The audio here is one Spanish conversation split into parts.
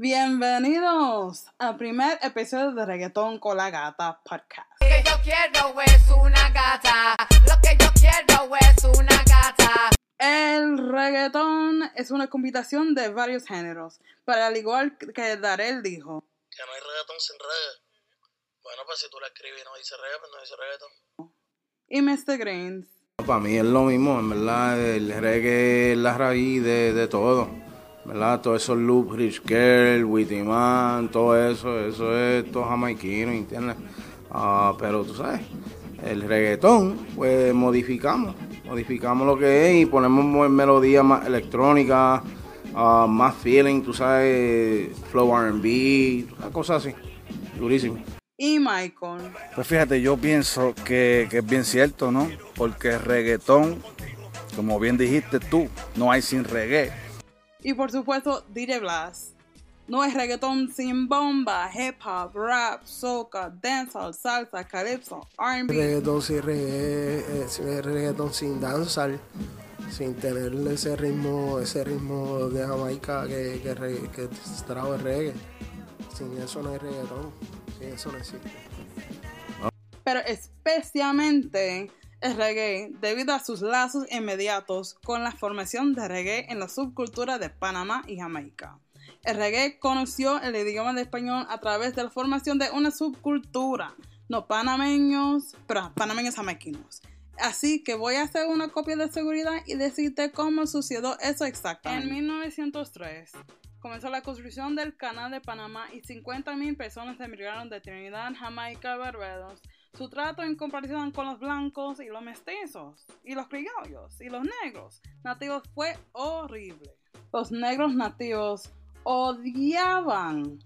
Bienvenidos al primer episodio de Reggaetón con la Gata Podcast. Lo que yo quiero es una gata. Lo que yo quiero es una gata. El reggaetón es una combinación de varios géneros, pero al igual que Darel dijo, Que no hay reggaetón sin reggae. Bueno, pues si tú la escribes y no dice reggae, pues no dice reggaetón. y Mr. Greens, Para mí es lo mismo, en verdad, el reggae es la raíz de, de todo, ¿verdad? Todos esos loops, Rich Girl, Witty Man, todo eso, eso es todo jamaiquino, ¿entiendes? Ah, pero tú sabes, el reggaetón, pues modificamos, modificamos lo que es y ponemos mo- melodías más electrónicas, ah, más feeling, tú sabes, flow R&B, cosas así, durísimo. y Michael. Pues fíjate, yo pienso que, que es bien cierto, ¿no? Porque reggaetón, como bien dijiste tú, no hay sin reggae. Y por supuesto, DJ Blas. No es reggaetón sin bomba, hip hop, rap, soca, dancehall, salsa, calypso, R&B. reggaetón sin reggae, eh, sin- reggaetón sin danzar, sin tener ese ritmo, ese ritmo de Jamaica que, que, re- que trajo el reggae. Sin eso no hay reggaetón, sin eso no existe. pero especialmente el reggae debido a sus lazos inmediatos con la formación de reggae en la subcultura de Panamá y Jamaica. El reggae conoció el idioma de español a través de la formación de una subcultura, no panameños, pero panameños jamaiquinos. Así que voy a hacer una copia de seguridad y decirte cómo sucedió eso exactamente. En 1903 comenzó la construcción del Canal de Panamá y 50.000 personas emigraron de Trinidad, Jamaica, Barbados. Su trato en comparación con los blancos y los mestizos y los criollos y los negros nativos fue horrible. Los negros nativos odiaban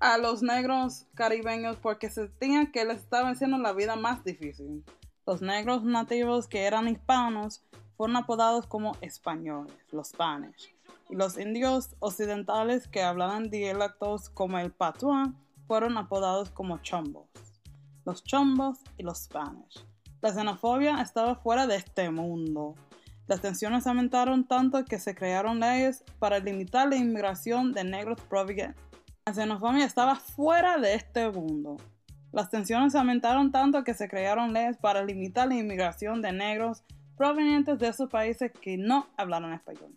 a los negros caribeños porque sentían que les estaban haciendo la vida más difícil. Los negros nativos que eran hispanos fueron apodados como españoles, los Spanish. Y los indios occidentales que hablaban dialectos como el patuá fueron apodados como chombos. Los chombos y los Spanish. La xenofobia estaba fuera de este mundo. Las tensiones aumentaron tanto que se crearon leyes para limitar la inmigración de negros provenientes. La xenofobia estaba fuera de este mundo. Las tensiones aumentaron tanto que se crearon leyes para limitar la inmigración de negros provenientes de esos países que no hablaron español.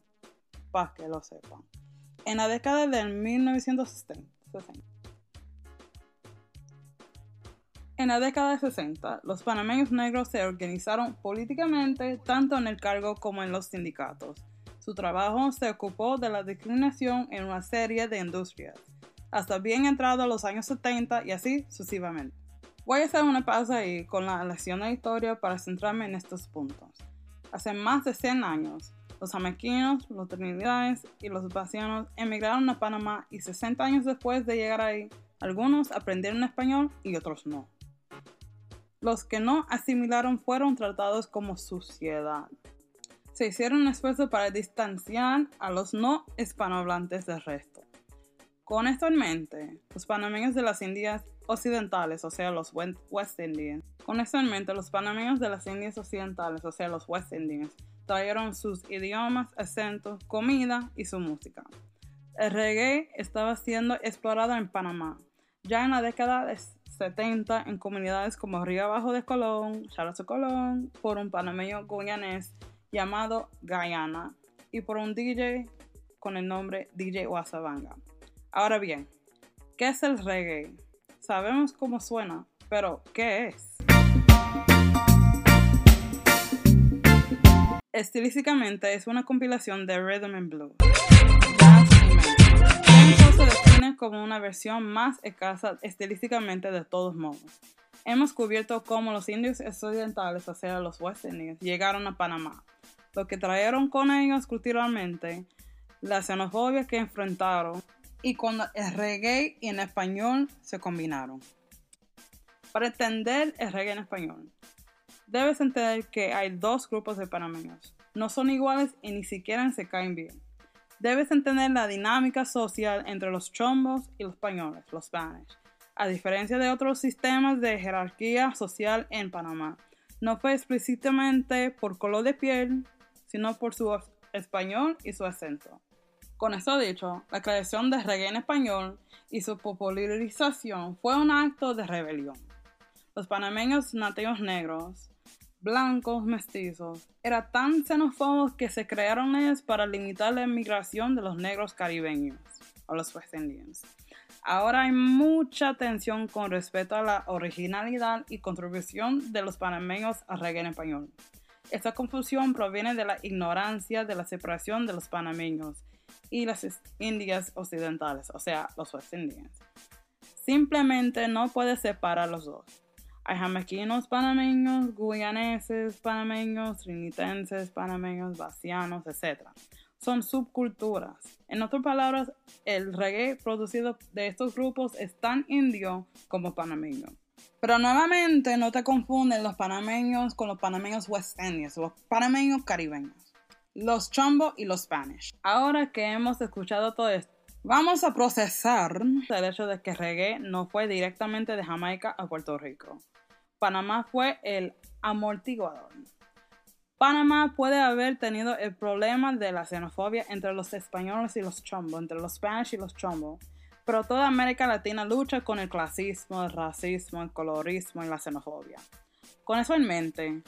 Para que lo sepan. En la década del 1960. En la década de 60, los panameños negros se organizaron políticamente tanto en el cargo como en los sindicatos. Su trabajo se ocupó de la discriminación en una serie de industrias, hasta bien entrado los años 70 y así sucesivamente. Voy a hacer una pausa ahí con la lección de historia para centrarme en estos puntos. Hace más de 100 años, los jamaiquinos, los trinidades y los vacianos emigraron a Panamá y 60 años después de llegar ahí, algunos aprendieron español y otros no. Los que no asimilaron fueron tratados como suciedad. Se hicieron un esfuerzo para distanciar a los no hispanohablantes del resto. Con esto en mente, los panameños de las Indias occidentales, o sea, los West Indians, con esto en mente, los panameños de las Indias occidentales, o sea, los West Indians, trajeron sus idiomas, acentos, comida y su música. El reggae estaba siendo explorado en Panamá, ya en la década de 70 en comunidades como Río Abajo de Colón, Charazo Colón, por un panameño guyanés llamado Guyana y por un DJ con el nombre DJ Wasabanga. Ahora bien, ¿qué es el reggae? Sabemos cómo suena, pero ¿qué es? Estilísticamente es una compilación de rhythm and blues, se define como una versión más escasa estilísticamente de todos modos. Hemos cubierto cómo los indios occidentales, o sea, los West llegaron a Panamá, lo que trajeron con ellos culturalmente, la xenofobia que enfrentaron y cuando el reggae y en español se combinaron. Para entender el reggae en español, debes entender que hay dos grupos de panameños. No son iguales y ni siquiera se caen bien. Debes entender la dinámica social entre los chombos y los españoles, los Spanish. A diferencia de otros sistemas de jerarquía social en Panamá, no fue explícitamente por color de piel, sino por su español y su acento. Con esto dicho, la creación de reggae en español y su popularización fue un acto de rebelión. Los panameños nativos negros, blancos mestizos, eran tan xenófobos que se crearon leyes para limitar la inmigración de los negros caribeños, o los West Indians. Ahora hay mucha tensión con respecto a la originalidad y contribución de los panameños al reggae en español. Esta confusión proviene de la ignorancia de la separación de los panameños y las Indias occidentales, o sea, los West Indians. Simplemente no puede separar los dos. Hay jamaiquinos panameños, guyaneses panameños, trinitenses panameños, vacianos, etc. Son subculturas. En otras palabras, el reggae producido de estos grupos es tan indio como panameño. Pero nuevamente no te confunden los panameños con los panameños west indians, los panameños caribeños, los chombo y los spanish. Ahora que hemos escuchado todo esto, vamos a procesar el hecho de que reggae no fue directamente de Jamaica a Puerto Rico. Panamá fue el amortiguador. Panamá puede haber tenido el problema de la xenofobia entre los españoles y los chombo, entre los spanish y los chombo, pero toda América Latina lucha con el clasismo, el racismo, el colorismo y la xenofobia. Con eso en mente,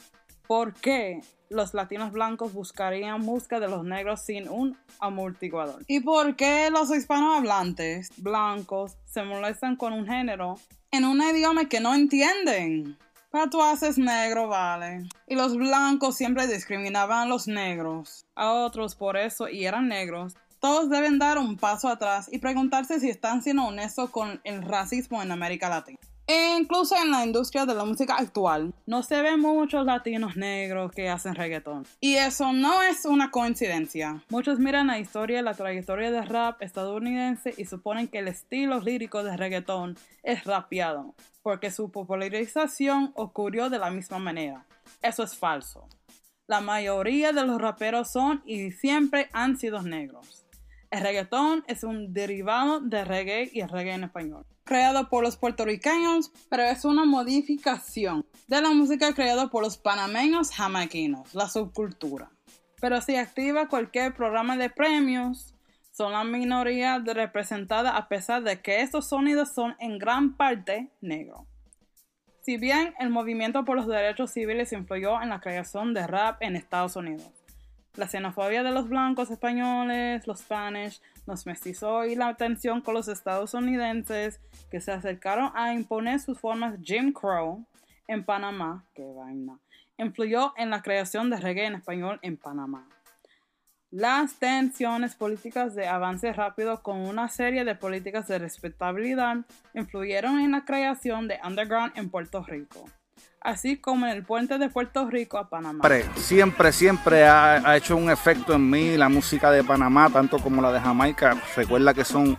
¿por qué los latinos blancos buscarían música de los negros sin un amortiguador? ¿Y por qué los hispanohablantes blancos se molestan con un género en un idioma que no entienden? Haces negro, vale. Y los blancos siempre discriminaban a los negros, a otros por eso y eran negros. Todos deben dar un paso atrás y preguntarse si están siendo honestos con el racismo en América Latina. E incluso en la industria de la música actual, no se ven muchos latinos negros que hacen reggaetón. Y eso no es una coincidencia. Muchos miran la historia y la trayectoria del rap estadounidense y suponen que el estilo lírico de reggaetón es rapeado, porque su popularización ocurrió de la misma manera. Eso es falso. La mayoría de los raperos son y siempre han sido negros. El reggaetón es un derivado de reggae y el reggae en español, creado por los puertorriqueños, pero es una modificación de la música creada por los panameños jamaiquinos, la subcultura. Pero si activa cualquier programa de premios, son la minoría representada a pesar de que estos sonidos son en gran parte negros. Si bien el movimiento por los derechos civiles influyó en la creación de rap en Estados Unidos, la xenofobia de los blancos españoles, los spanish, los mestizó y la tensión con los estadounidenses que se acercaron a imponer sus formas Jim Crow en Panamá, que vaina, influyó en la creación de reggae en español en Panamá. Las tensiones políticas de avance rápido con una serie de políticas de respetabilidad influyeron en la creación de underground en Puerto Rico así como en el puente de Puerto Rico a Panamá. Siempre, siempre ha, hecho un efecto en mí la música de Panamá, tanto como la de Jamaica. Recuerda que son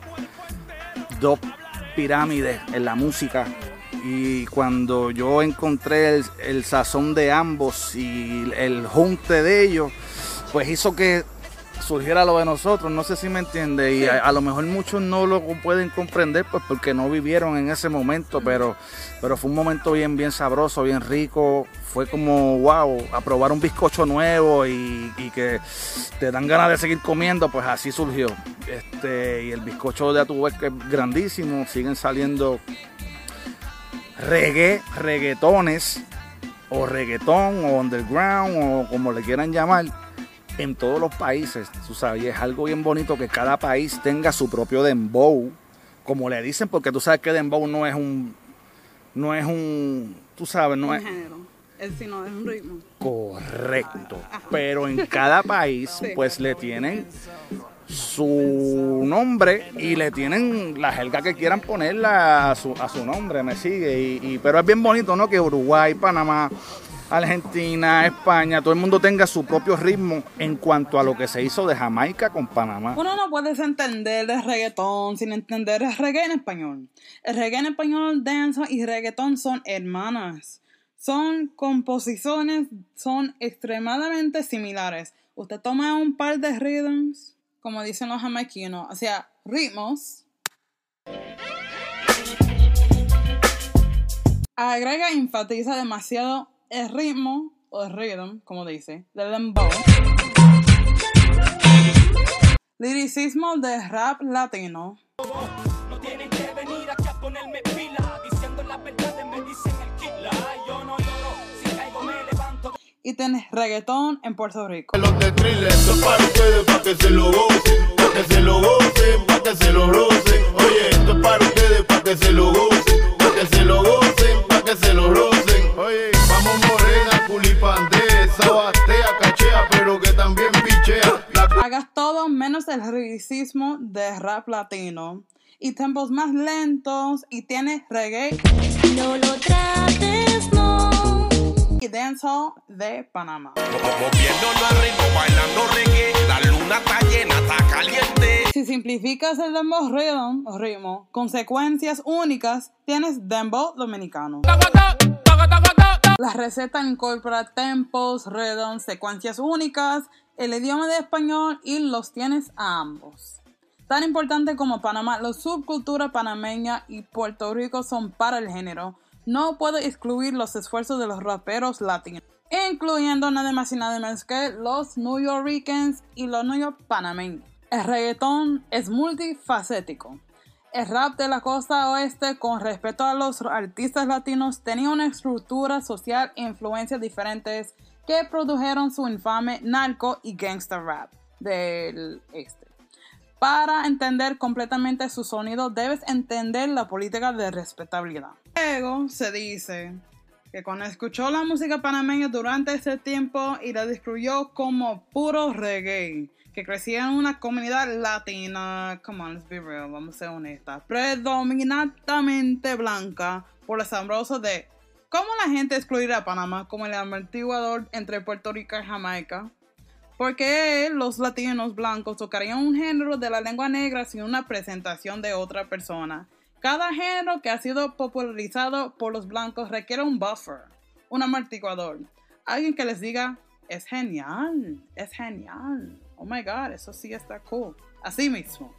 dos pirámides en la música. Y cuando yo encontré el, sazón de ambos y el junte de ellos, pues hizo que surgiera lo de nosotros, no sé si me entiende, y a, lo mejor muchos no lo pueden comprender pues porque no vivieron en ese momento, pero, pero fue un momento bien, bien sabroso, bien rico, fue como wow, a probar un bizcocho nuevo y, que te dan ganas de seguir comiendo, pues así surgió. Este, y el bizcocho de Atubec es grandísimo, siguen saliendo reggae, reggaetones, o reggaetón, o underground, o como le quieran llamar en todos los países, tú sabes, y es algo bien bonito que cada país tenga su propio dembow, como le dicen, porque tú sabes que dembow no es un, no es un, tú sabes, no un es... género, es sino es un ritmo. Correcto, pero en cada país pues le tienen su nombre y le tienen la jerga que quieran ponerla a su, a su nombre, me sigue, y, y, pero es bien bonito, ¿no? Que Uruguay, Panamá, Argentina, España, todo el mundo tenga su propio ritmo en cuanto a lo que se hizo de Jamaica con Panamá. Uno no puede entender el reggaetón sin entender el reggae en español. El reggae en español, dance y reggaetón son hermanas. Son composiciones, son extremadamente similares. Usted toma un par de rhythms, como dicen los jamaiquinos, o sea, ritmos. Agrega enfatiza demasiado el ritmo, o el rhythm, como dice, del dembow, Liricismo de rap latino. No tienen que venir aquí a ponerme pila. Diciendo la verdad me dicen el kila. Yo no lloro, si caigo me levanto. Y tenés reggaetón en Puerto Rico. Los de Thriller, esto es para ustedes, para que se lo gocen, para que se lo gocen, para que se lo rocen. Oye, esto es para ustedes, para que se lo gocen, para que se lo gocen, para que se lo rocen. Oye, vamos morena, culipandea, sabatea, cachea, pero que también pichea. La Hagas todo menos el liricismo de rap latino. Y tempos más lentos. Y tienes reggae No lo trates, no. y dancehall de Panamá. Moviéndonos al ritmo, bailando reggae. La luna está llena, está caliente. Si simplificas el dembow rhythm, ritmo, consecuencias únicas, tienes dembow dominicano. La receta incorpora tempos, rhythms, secuencias únicas, el idioma de español y los tienes a ambos. Tan importante como Panamá, la subcultura panameña y Puerto Rico son para el género. No puedo excluir los esfuerzos de los raperos latinos, incluyendo nada más y nada menos que los New Yorkers y los New York panameños. El reggaetón es multifacético. El rap de la costa oeste, con respecto a los artistas latinos, tenía una estructura social e influencias diferentes que produjeron su infame narco y gangster rap del este. Para entender completamente su sonido, debes entender la política de respetabilidad. Luego se dice que cuando escuchó la música panameña durante ese tiempo y la describió como puro reggae, que crecía en una comunidad latina, come on, let's be real, vamos a ser honestas, predominantemente blanca, por lo asombroso de cómo la gente excluirá a Panamá como el amortiguador entre Puerto Rico y Jamaica. Porque los latinos blancos tocarían un género de la lengua negra sin una presentación de otra persona. Cada género que ha sido popularizado por los blancos requiere un buffer, un amortiguador. Alguien que les diga, es genial, es genial. Oh my god, eso sí está cool. Así mismo.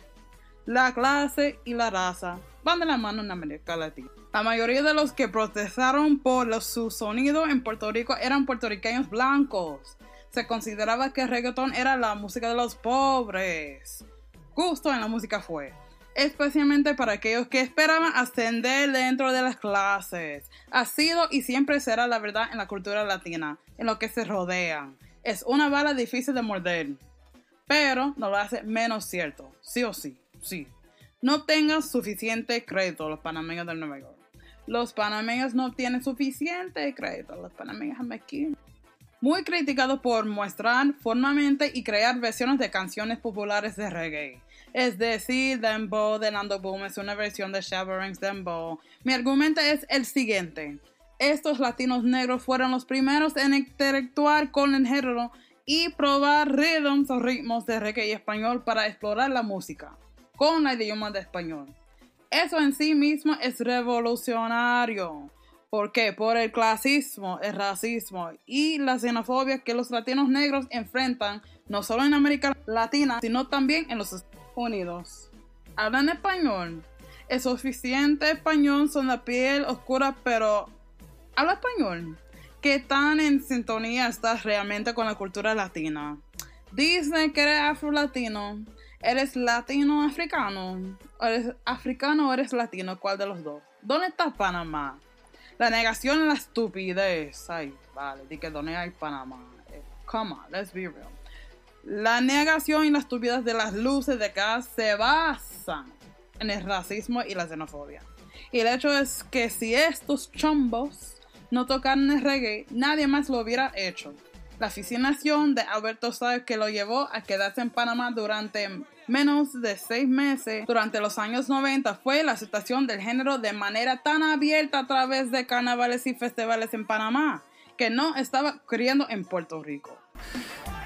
La clase y la raza van de la mano en América Latina. La mayoría de los que protestaron por los- su sonido en Puerto Rico eran puertorriqueños blancos. Se consideraba que el reggaetón era la música de los pobres. Gusto en la música fue, especialmente para aquellos que esperaban ascender dentro de las clases. Ha sido y siempre será la verdad en la cultura latina, en lo que se rodean. Es una bala difícil de morder, pero no lo hace menos cierto, sí o sí, sí. No obtengan suficiente crédito los panameños de Nueva York. Los panameños no obtienen suficiente crédito, los panameños aquí. Muy criticados por mostrar formamente y crear versiones de canciones populares de reggae. Es decir, Dembow de Nando Boom es una versión de Shabba Dembow. Mi argumento es el siguiente. Estos latinos negros fueron los primeros en interactuar con el género y probar rhythms o ritmos de reggae y español para explorar la música con el idioma de español. Eso en sí mismo es revolucionario. ¿Por qué? Por el clasismo, el racismo y la xenofobia que los latinos negros enfrentan no solo en América Latina, sino también en los Estados Unidos. ¿Hablan español? Es suficiente español, son la piel oscura, pero ¿habla español? ¿Qué tan en sintonía estás realmente con la cultura latina? Dicen que eres afro-latino. ¿Eres latino-africano? ¿O ¿Eres africano o eres latino? ¿Cuál de los dos? ¿Dónde está Panamá? La negación y la estupidez. Ay, vale, di que dónde hay Panamá. Eh, come on, let's be real. La negación y la estupidez de las luces de gas se basan en el racismo y la xenofobia. Y el hecho es que si estos chombos no tocaran el reggae, nadie más lo hubiera hecho. La fascinación de Alberto Sáenz que lo llevó a quedarse en Panamá durante menos de seis meses durante los años 90 fue la aceptación del género de manera tan abierta a través de carnavales y festivales en Panamá que no estaba ocurriendo en Puerto Rico.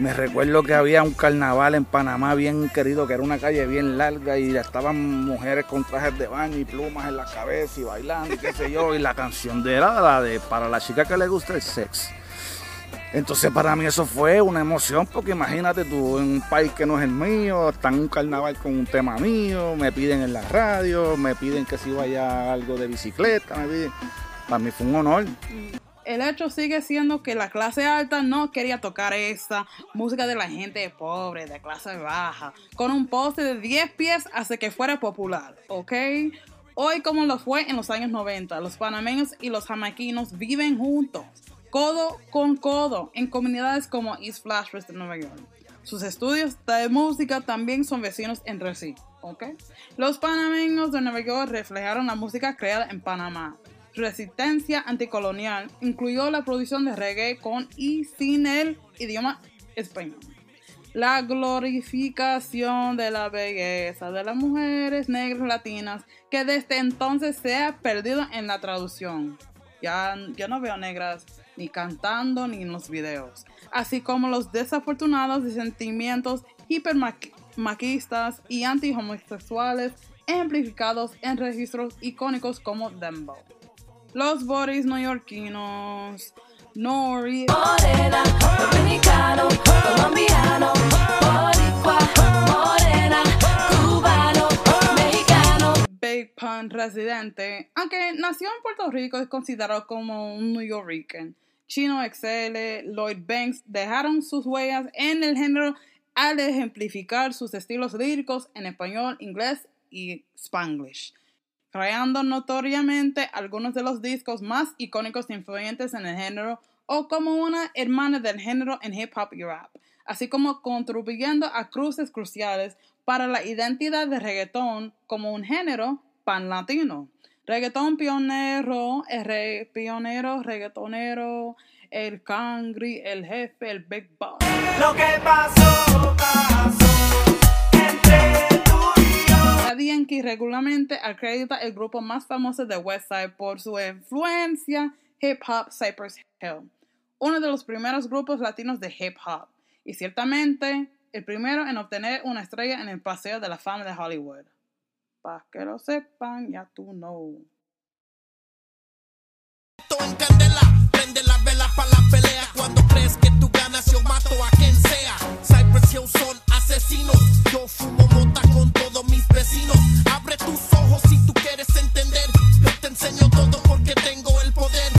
Me recuerdo que había un carnaval en Panamá bien querido, que era una calle bien larga y estaban mujeres con trajes de baño y plumas en la cabeza y bailando y qué sé yo. Y la canción de era la de para la chica que le gusta el sex. Entonces para mí eso fue una emoción porque imagínate tú en un país que no es el mío, están un carnaval con un tema mío, me piden en la radio, me piden que si vaya algo de bicicleta, me piden. Para mí fue un honor. El hecho sigue siendo que la clase alta no quería tocar esa música de la gente pobre, de clase baja, con un poste de 10 pies hasta que fuera popular, ¿ok? Hoy como lo fue en los años 90, los panameños y los jamaiquinos viven juntos, codo con codo, en comunidades como East Flashers de Nueva York. Sus estudios de música también son vecinos entre sí, ¿ok? Los panameños de Nueva York reflejaron la música creada en Panamá. Resistencia anticolonial incluyó la producción de reggae con y sin el idioma español. La glorificación de la belleza de las mujeres negras latinas que desde entonces se ha perdido en la traducción. Ya, no veo negras ni cantando ni en los videos. Así como los desafortunados de sentimientos hipermaquistas y anti-homosexuales amplificados en registros icónicos como Dembow. Los Boris neoyorquinos, Nori, Morena, dominicano, colombiano, boricua, morena, cubano, mexicano. Big Pun residente, aunque nació en Puerto Rico, es considerado como un New Yorker. Chino XL, Lloyd Banks dejaron sus huellas en el género al ejemplificar sus estilos líricos en español, inglés y spanglish, creando notoriamente algunos de los discos más icónicos e influyentes en el género o como una hermana del género en hip hop y rap, así como contribuyendo a cruces cruciales para la identidad de reggaetón como un género pan-latino. Reggaetón pionero, el re- pionero, reggaetonero, el cangri, el jefe, el big boss. Lo que pasó, pasó entre tú y yo. Daddy Yankee regularmente acredita el grupo más famoso de Westside por su influencia hip hop Cypress Hill, uno de los primeros grupos latinos de hip hop y ciertamente el primero en obtener una estrella en el Paseo de la Fama de Hollywood. Para que lo sepan, ya tú no. que. Yo fumo mota con todos mis vecinos. Abre tus ojos si tú quieres entender. Yo te enseño todo porque tengo el poder.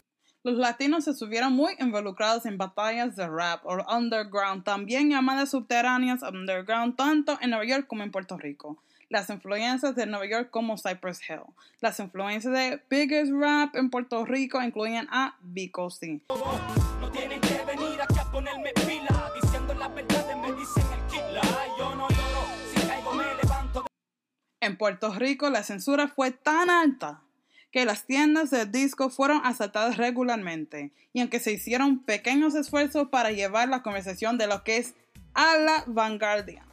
Los latinos se estuvieron muy involucrados en batallas de rap o underground, también llamadas subterráneas underground, tanto en Nueva York como en Puerto Rico. Las influencias de Nueva York como Cypress Hill. Las influencias de Biggest Rap en Puerto Rico incluyen a Vico C. No tienen que venir aquí a ponerme En Puerto Rico la censura fue tan alta que las tiendas de disco fueron asaltadas regularmente y aunque se hicieron pequeños esfuerzos para llevar la conversación de lo que es a la vanguardia.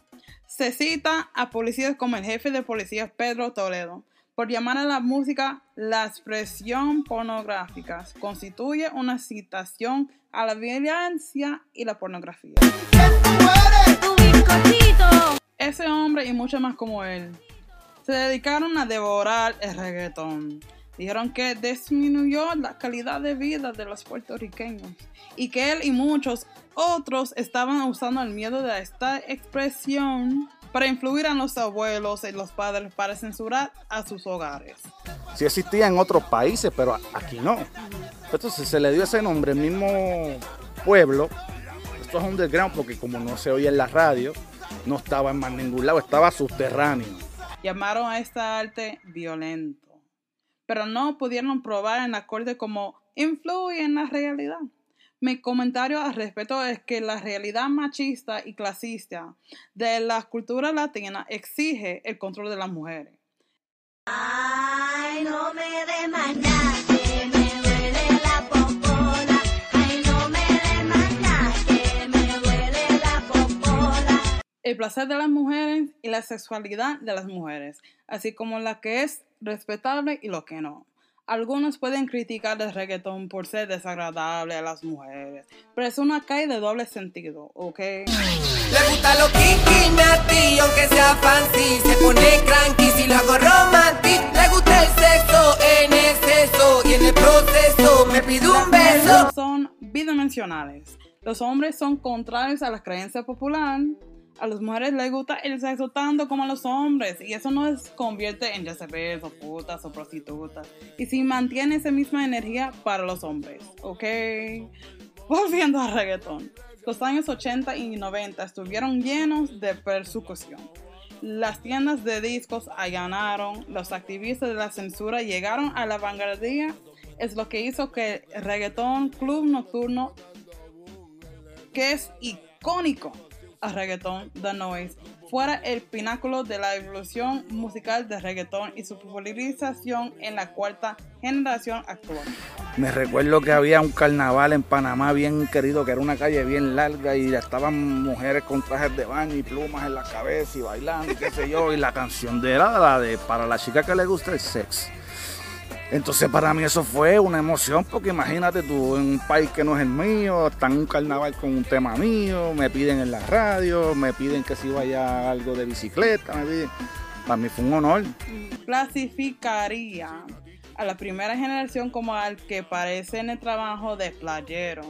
Se cita a policías como el jefe de policía Pedro Toledo por llamar a la música la expresión pornográfica. Constituye una citación a la violencia y la pornografía. Ese hombre y mucho más como él se dedicaron a devorar el reggaetón. Dijeron que disminuyó la calidad de vida de los puertorriqueños y que él y muchos otros estaban usando el miedo de esta expresión para influir a los abuelos y los padres para censurar a sus hogares. Sí existía en otros países, pero aquí no. Entonces se le dio ese nombre, el mismo pueblo. Esto es underground porque como no se oye en la radio, no estaba en más ningún lado, estaba subterráneo. Llamaron a esta arte violento, pero no pudieron probar en la corte cómo influye en la realidad. Mi comentario al respecto es que la realidad machista y clasista de la cultura latina exige el control de las mujeres. Ay, no me el placer de las mujeres y la sexualidad de las mujeres, así como la que es respetable y lo que no. Algunos pueden criticar el reggaetón por ser desagradable a las mujeres, pero es una calle de doble sentido, ¿ok? Le gusta lo kinky, natty, aunque sea fancy Se pone cranky si lo hago romantic Le gusta el sexo en exceso Y en el proceso me pide un beso son bidimensionales. Los hombres son contrarios a la creencia popular. A las mujeres les gusta el sexo tanto como a los hombres y eso no les convierte en jezebels o putas o prostitutas. Y si mantiene esa misma energía para los hombres, ¿ok? Volviendo al reggaetón. Los años 80 y 90 estuvieron llenos de persecución. Las tiendas de discos allanaron, los activistas de la censura llegaron a la vanguardia, es lo que hizo que el reggaetón club nocturno, que es icónico a reggaetón The Noise, fuera el pináculo de la evolución musical de reggaetón y su popularización en la cuarta generación actual. Me recuerdo que había un carnaval en Panamá bien querido, que era una calle bien larga y estaban mujeres con trajes de baño y plumas en la cabeza y bailando y qué sé yo. Y la canción de era la de para la chica que le gusta el sex. Entonces para mí eso fue una emoción porque imagínate tú en un país que no es el mío, está en un carnaval con un tema mío, me piden en la radio, me piden que si vaya algo de bicicleta, me piden. Para mí fue un honor. Clasificaría a la primera generación como al que parece en el trabajo de Playero,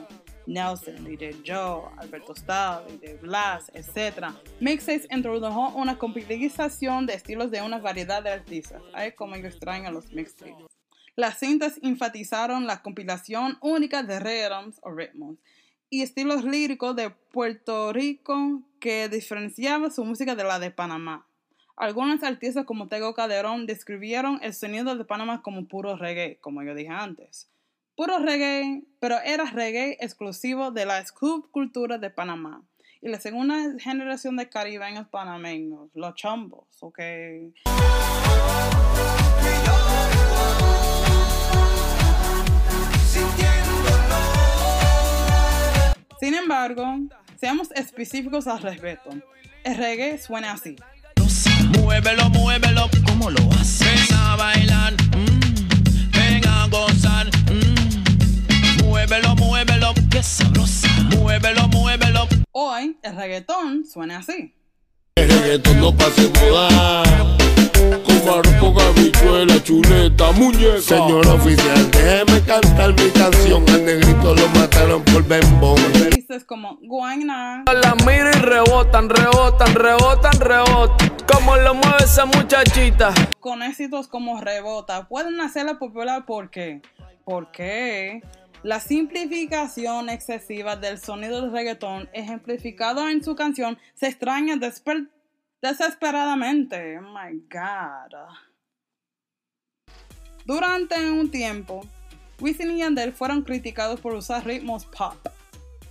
Nelson, DJ Joe, Alberto Style, DJ Blas, etc. Mixtapes introdujo una compilización de estilos de una variedad de artistas. Ay, como yo extraño los mixtapes. Las cintas enfatizaron la compilación única de rhythms o ritmos y estilos líricos de Puerto Rico que diferenciaba su música de la de Panamá. Algunos artistas como Tego Calderón describieron el sonido de Panamá como puro reggae, como yo dije antes. Puro reggae, pero era reggae exclusivo de la subcultura de Panamá. Y la segunda generación de caribeños panameños, los chombos, ¿ok? Sin embargo, seamos específicos al respecto. El reggae suena así. Muévelo, muévelo, ¿cómo lo haces? Ven a bailar, mm, ven a gozar. mm. Muévelo, muévelo, qué sabrosa. Muévelo, muévelo. Hoy el reggaetón suena así. El reggaetón no pase moda. Con habichuela, chuleta, muñeca. Señor oficial, déjeme cantar mi canción. Al negrito lo mataron por bembón. Dices como Guayna, La miro y rebotan, rebotan, rebotan, rebotan. Como lo mueve esa muchachita. con éxitos como Rebota, pueden hacerla popular porque, porque la simplificación excesiva del sonido del reggaetón ejemplificado en su canción se extraña desper- desesperadamente. Oh my God. Durante un tiempo, Wisin y Yandel fueron criticados por usar ritmos pop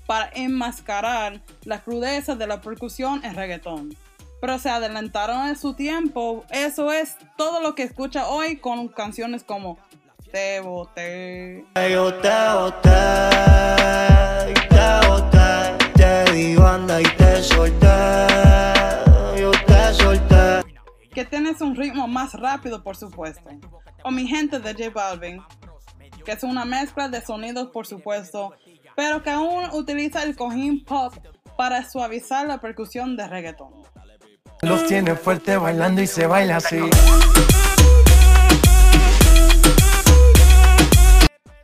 para enmascarar la crudeza de la percusión en reggaetón. Pero se adelantaron en su tiempo. Eso es todo lo que escucha hoy con canciones como Te boté. Yo te boté, te boté, te di banda y te solté, yo te solté. que tienes un ritmo más rápido, por supuesto. O mi gente de J Balvin, que es una mezcla de sonidos, por supuesto, pero que aún utiliza el cojín pop para suavizar la percusión de reggaetón. Los tiene fuerte bailando y se baila así.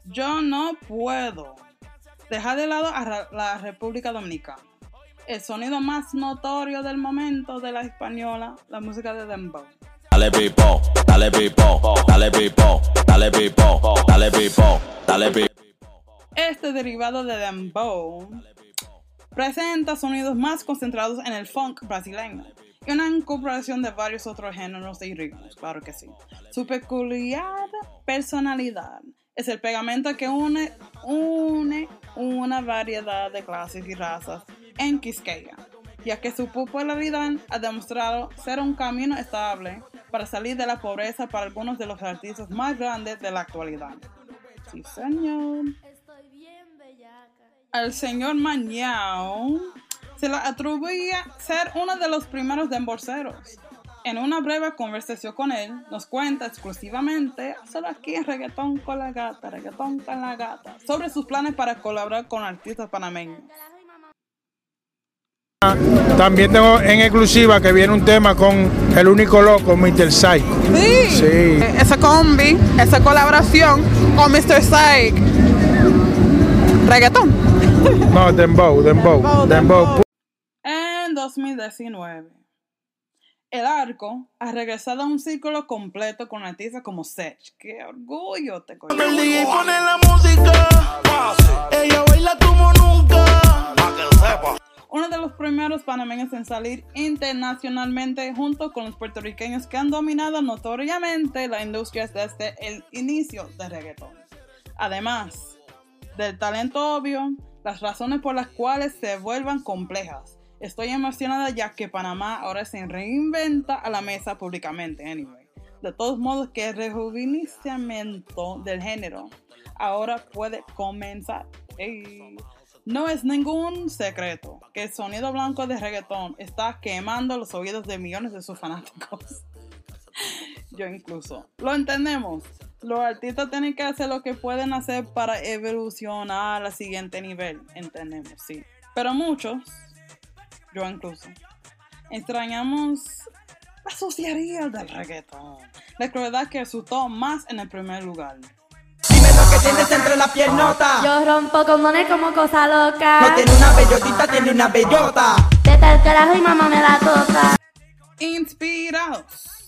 Yo no puedo dejar de lado a la República Dominicana. El sonido más notorio del momento de la española, la música de Dembow. Dale pipo, dale pipo, dale pipo, dale pipo, dale pipo, dale pipo. Este derivado de dembow presenta sonidos más concentrados en el funk brasileño y una incorporación de varios otros géneros y ritmos, claro que sí. Su peculiar personalidad es el pegamento que une, une una variedad de clases y razas en Quisqueya, ya que su popularidad ha demostrado ser un camino estable para salir de la pobreza para algunos de los artistas más grandes de la actualidad. Sí, señor. Al señor Mañao se le atribuía ser uno de los primeros demborceros. En una breve conversación con él, nos cuenta exclusivamente, solo aquí en Reggaetón con la Gata, Reggaetón con la Gata, sobre sus planes para colaborar con artistas panameños. También tengo en exclusiva que viene un tema con el único loco, Mr. Psycho. Sí, Sí. esa combi, esa colaboración con Mr. Psych. Reggaetón. No, Dembow, Dembow, Dembow. En 2019. El arco ha regresado a un círculo completo con artistas como Sech. ¡Qué orgullo te coño! El DJ pone la música, ella baila como nunca. Uno de los primeros panameños en salir internacionalmente junto con los puertorriqueños que han dominado notoriamente la industria desde el inicio del reggaetón. Además del talento obvio, las razones por las cuales se vuelvan complejas. Estoy emocionada ya que Panamá ahora se reinventa a la mesa públicamente. De todos modos, que el rejuvenecimiento del género ahora puede comenzar. No es ningún secreto que el sonido blanco de reggaetón está quemando los oídos de millones de sus fanáticos. Yo incluso. Lo entendemos. Los artistas tienen que hacer lo que pueden hacer para evolucionar al siguiente nivel. Entendemos, sí. Pero muchos, yo incluso, extrañamos la suciedad del reggaetón. La crueldad que asustó más en el primer lugar. que tienes entre la piernota. Yo rompo condones como cosa loca. No tiene una bellotita, tiene una bellota. Vete al carajo y mamá me la toca. Inspirados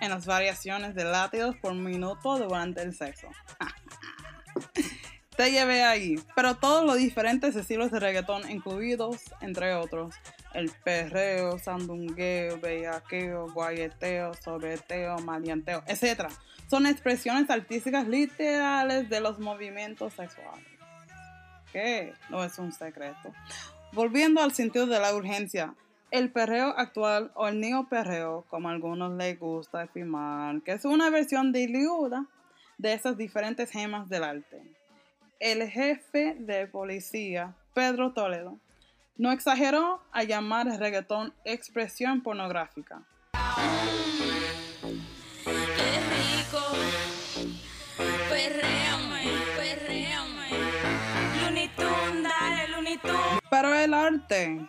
en las variaciones de latidos por minuto durante el sexo. Te llevé ahí, pero todos los diferentes estilos de reggaetón incluidos, entre otros, el perreo, sandungueo, bellaqueo, guayeteo, sobreteo, maleanteo, etc. Son expresiones artísticas literales de los movimientos sexuales. Que no es un secreto. Volviendo al sentido de la urgencia, el perreo actual o el neoperreo, como a algunos les gusta afirmar, que es una versión diluida de esas diferentes gemas del arte. El jefe de policía, Pedro Toledo, no exageró a llamar el reggaetón expresión pornográfica. Pero el arte,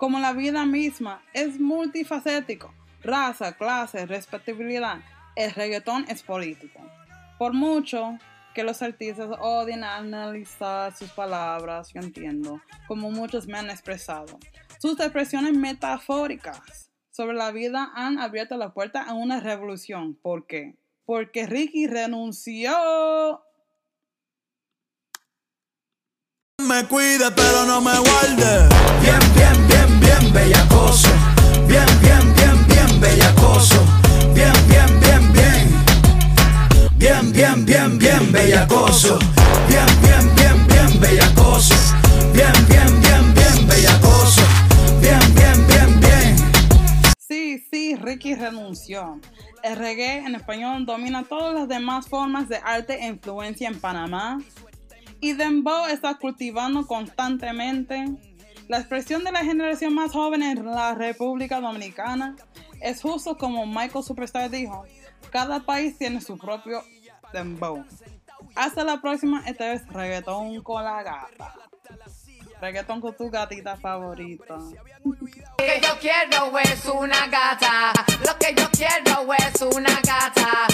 como la vida misma, es multifacético. Raza, clase, respetabilidad. El reggaetón es político. Por mucho que los artistas odien analizar sus palabras, yo entiendo, como muchos me han expresado. Sus expresiones metafóricas sobre la vida han abierto la puerta a una revolución. ¿Por qué? Porque Ricky renunció Me cuide, pero no me guarde. Bien, bien, bellacoso. Bien, bien, bien, bien, bellacoso. Bien, bien, bien, bien, bellacoso. Bien, bien, bien, bien. Sí, sí, Ricky renunció. El reggae en español domina todas las demás formas de arte e influencia en Panamá. Y Dembow está cultivando constantemente. La expresión de la generación más joven en la República Dominicana es justo como Michael Superstar dijo, cada país tiene su propio Dembow. Hasta la próxima, esta es Reggaetón con la gata. Reggaetón con tu gatita favorita. Lo que yo quiero es una gata. Lo que yo quiero es una gata.